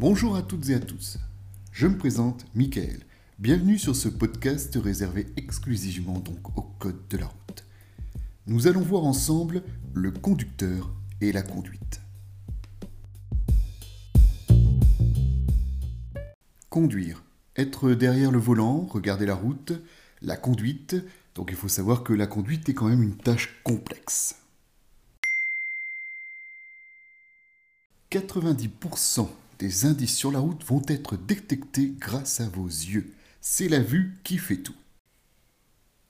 Bonjour à toutes et à tous. Je me présente Michael. Bienvenue sur ce podcast réservé exclusivement donc au code de la route. Nous allons voir ensemble le conducteur et la conduite. Conduire. Être derrière le volant, regarder la route, la conduite. Donc il faut savoir que la conduite est quand même une tâche complexe. 90% des indices sur la route vont être détectés grâce à vos yeux. C'est la vue qui fait tout.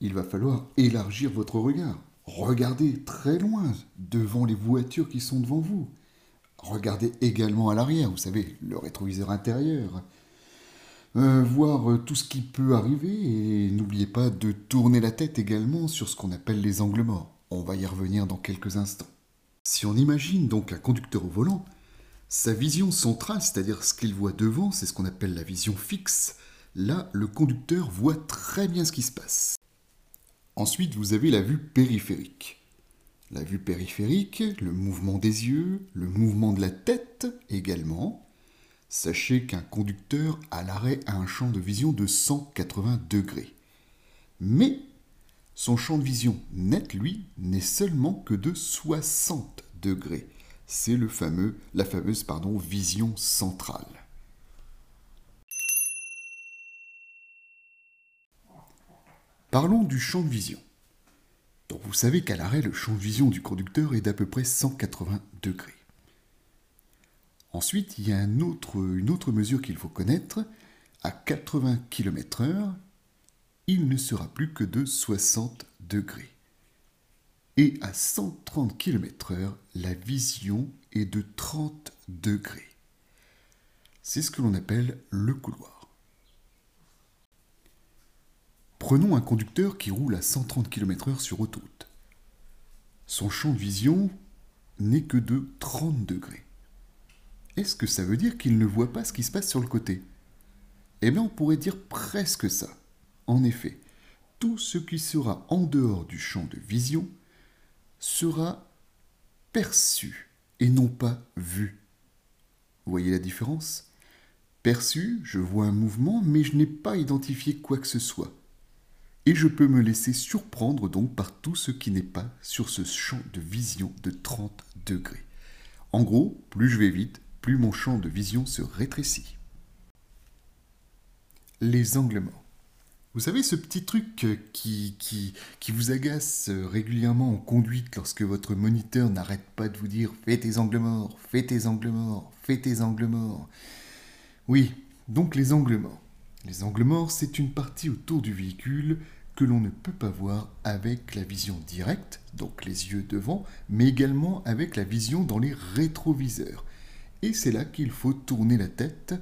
Il va falloir élargir votre regard. Regardez très loin devant les voitures qui sont devant vous. Regardez également à l'arrière, vous savez, le rétroviseur intérieur. Euh, voir tout ce qui peut arriver et n'oubliez pas de tourner la tête également sur ce qu'on appelle les angles morts. On va y revenir dans quelques instants. Si on imagine donc un conducteur au volant, sa vision centrale, c'est-à-dire ce qu'il voit devant, c'est ce qu'on appelle la vision fixe. Là, le conducteur voit très bien ce qui se passe. Ensuite, vous avez la vue périphérique. La vue périphérique, le mouvement des yeux, le mouvement de la tête également. Sachez qu'un conducteur à l'arrêt a un champ de vision de 180 degrés. Mais son champ de vision net, lui, n'est seulement que de 60 degrés c'est le fameux, la fameuse pardon, vision centrale. Parlons du champ de vision. Donc vous savez qu'à l'arrêt, le champ de vision du conducteur est d'à peu près 180 degrés. Ensuite, il y a une autre mesure qu'il faut connaître. À 80 km/h, il ne sera plus que de 60 degrés et à 130 km/h, la vision est de 30 degrés. C'est ce que l'on appelle le couloir. Prenons un conducteur qui roule à 130 km/h sur autoroute. Son champ de vision n'est que de 30 degrés. Est-ce que ça veut dire qu'il ne voit pas ce qui se passe sur le côté? Eh bien, on pourrait dire presque ça. En effet, tout ce qui sera en dehors du champ de vision sera perçu et non pas vu. Vous voyez la différence? Perçu, je vois un mouvement, mais je n'ai pas identifié quoi que ce soit. Et je peux me laisser surprendre donc par tout ce qui n'est pas sur ce champ de vision de 30 degrés. En gros, plus je vais vite, plus mon champ de vision se rétrécit. Les angles morts. Vous savez, ce petit truc euh, qui, vous agace euh, régulièrement en conduite lorsque votre moniteur n'arrête pas de vous dire fais tes angles morts, fais tes angles morts, fais tes angles morts. Oui, donc les angles morts. Les angles morts, c'est une partie autour du véhicule que l'on ne peut pas voir avec la vision directe, donc les yeux devant, mais également avec la vision dans les rétroviseurs. Et c'est là qu'il faut tourner la tête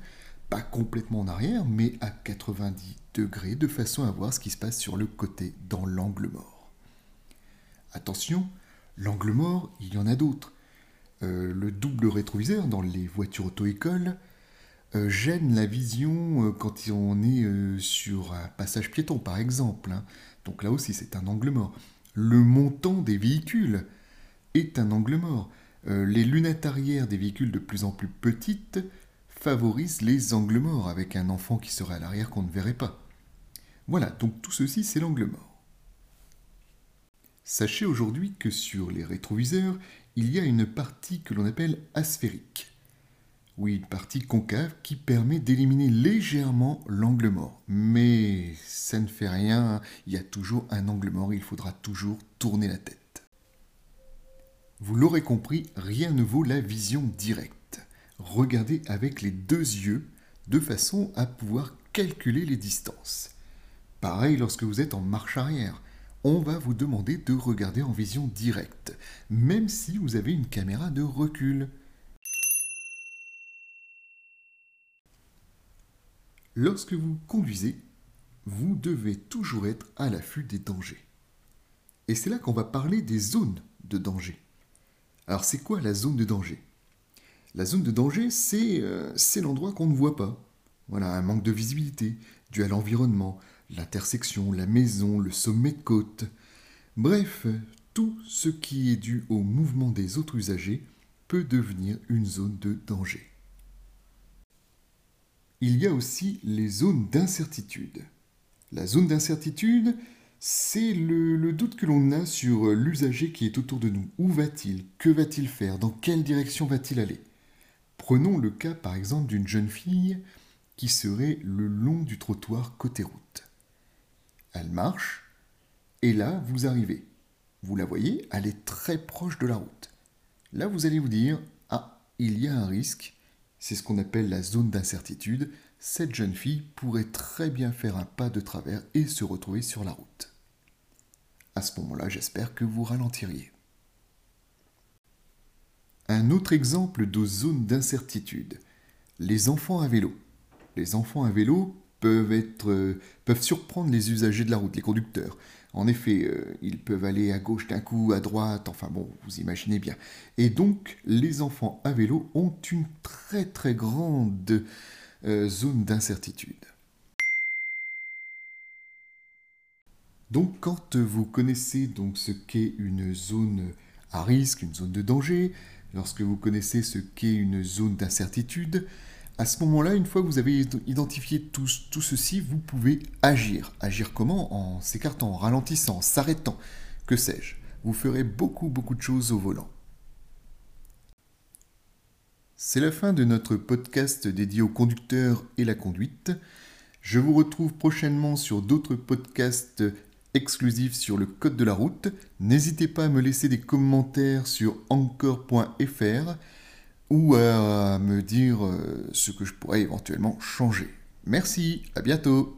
pas complètement en arrière, mais à 90 degrés, de façon à voir ce qui se passe sur le côté, dans l'angle mort. Attention, l'angle mort, il y en a d'autres. Euh, le double rétroviseur dans les voitures auto-école euh, gêne la vision euh, quand on est sur un passage piéton, par exemple. Hein. Donc là aussi, c'est un angle mort. Le montant des véhicules est un angle mort. les lunettes arrière des véhicules de plus en plus petites favorise les angles morts avec un enfant qui serait à l'arrière qu'on ne verrait pas. Voilà, donc tout ceci c'est l'angle mort. Sachez aujourd'hui que sur les rétroviseurs, il y a une partie que l'on appelle asphérique. Oui, une partie concave qui permet d'éliminer légèrement l'angle mort. Mais ça ne fait rien, il y a toujours un angle mort, il faudra toujours tourner la tête. Vous l'aurez compris, rien ne vaut la vision directe regardez avec les deux yeux de façon à pouvoir calculer les distances. Pareil lorsque vous êtes en marche arrière. On va vous demander de regarder en vision directe, même si vous avez une caméra de recul. Lorsque vous conduisez, vous devez toujours être à l'affût des dangers. Et c'est là qu'on va parler des zones de danger. Alors c'est quoi la zone de danger? La zone de danger, euh, c'est l'endroit qu'on ne voit pas. Voilà, un manque de visibilité dû à l'environnement, l'intersection, la maison, le sommet de côte. Bref, tout ce qui est dû au mouvement des autres usagers peut devenir une zone de danger. il y a aussi les zones d'incertitude. La zone d'incertitude, c'est le, doute que l'on a sur l'usager qui est autour de nous. Où va-t-il? Que va-t-il faire? Dans quelle direction va-t-il aller? Prenons le cas par exemple d'une jeune fille qui serait le long du trottoir côté route. Elle marche, et là, vous arrivez. Vous la voyez, elle est très proche de la route. Là, vous allez vous dire, ah, il y a un risque, c'est ce qu'on appelle la zone d'incertitude, cette jeune fille pourrait très bien faire un pas de travers et se retrouver sur la route. À ce moment-là, j'espère que vous ralentiriez. Un autre exemple de zone d'incertitude, les enfants à vélo. Les enfants à vélo peuvent, être, euh, peuvent surprendre les usagers de la route, les conducteurs. En effet, euh, ils peuvent aller à gauche d'un coup, à droite, enfin bon, vous imaginez bien. Et donc, les enfants à vélo ont une très très grande euh, zone d'incertitude. Donc, quand vous connaissez donc ce qu'est une zone à risque, une zone de danger, lorsque vous connaissez ce qu'est une zone d'incertitude, à ce moment-là, une fois que vous avez identifié tout, ceci, vous pouvez agir. Agir comment? En s'écartant, en ralentissant, en s'arrêtant, que sais-je? Vous ferez beaucoup, beaucoup de choses au volant. C'est la fin de notre podcast dédié aux conducteurs et la conduite. Je vous retrouve prochainement sur d'autres podcasts exclusifs sur le code de la route. N'hésitez pas à me laisser des commentaires sur encore.fr ou à me dire euh, ce que je pourrais éventuellement changer. Merci, à bientôt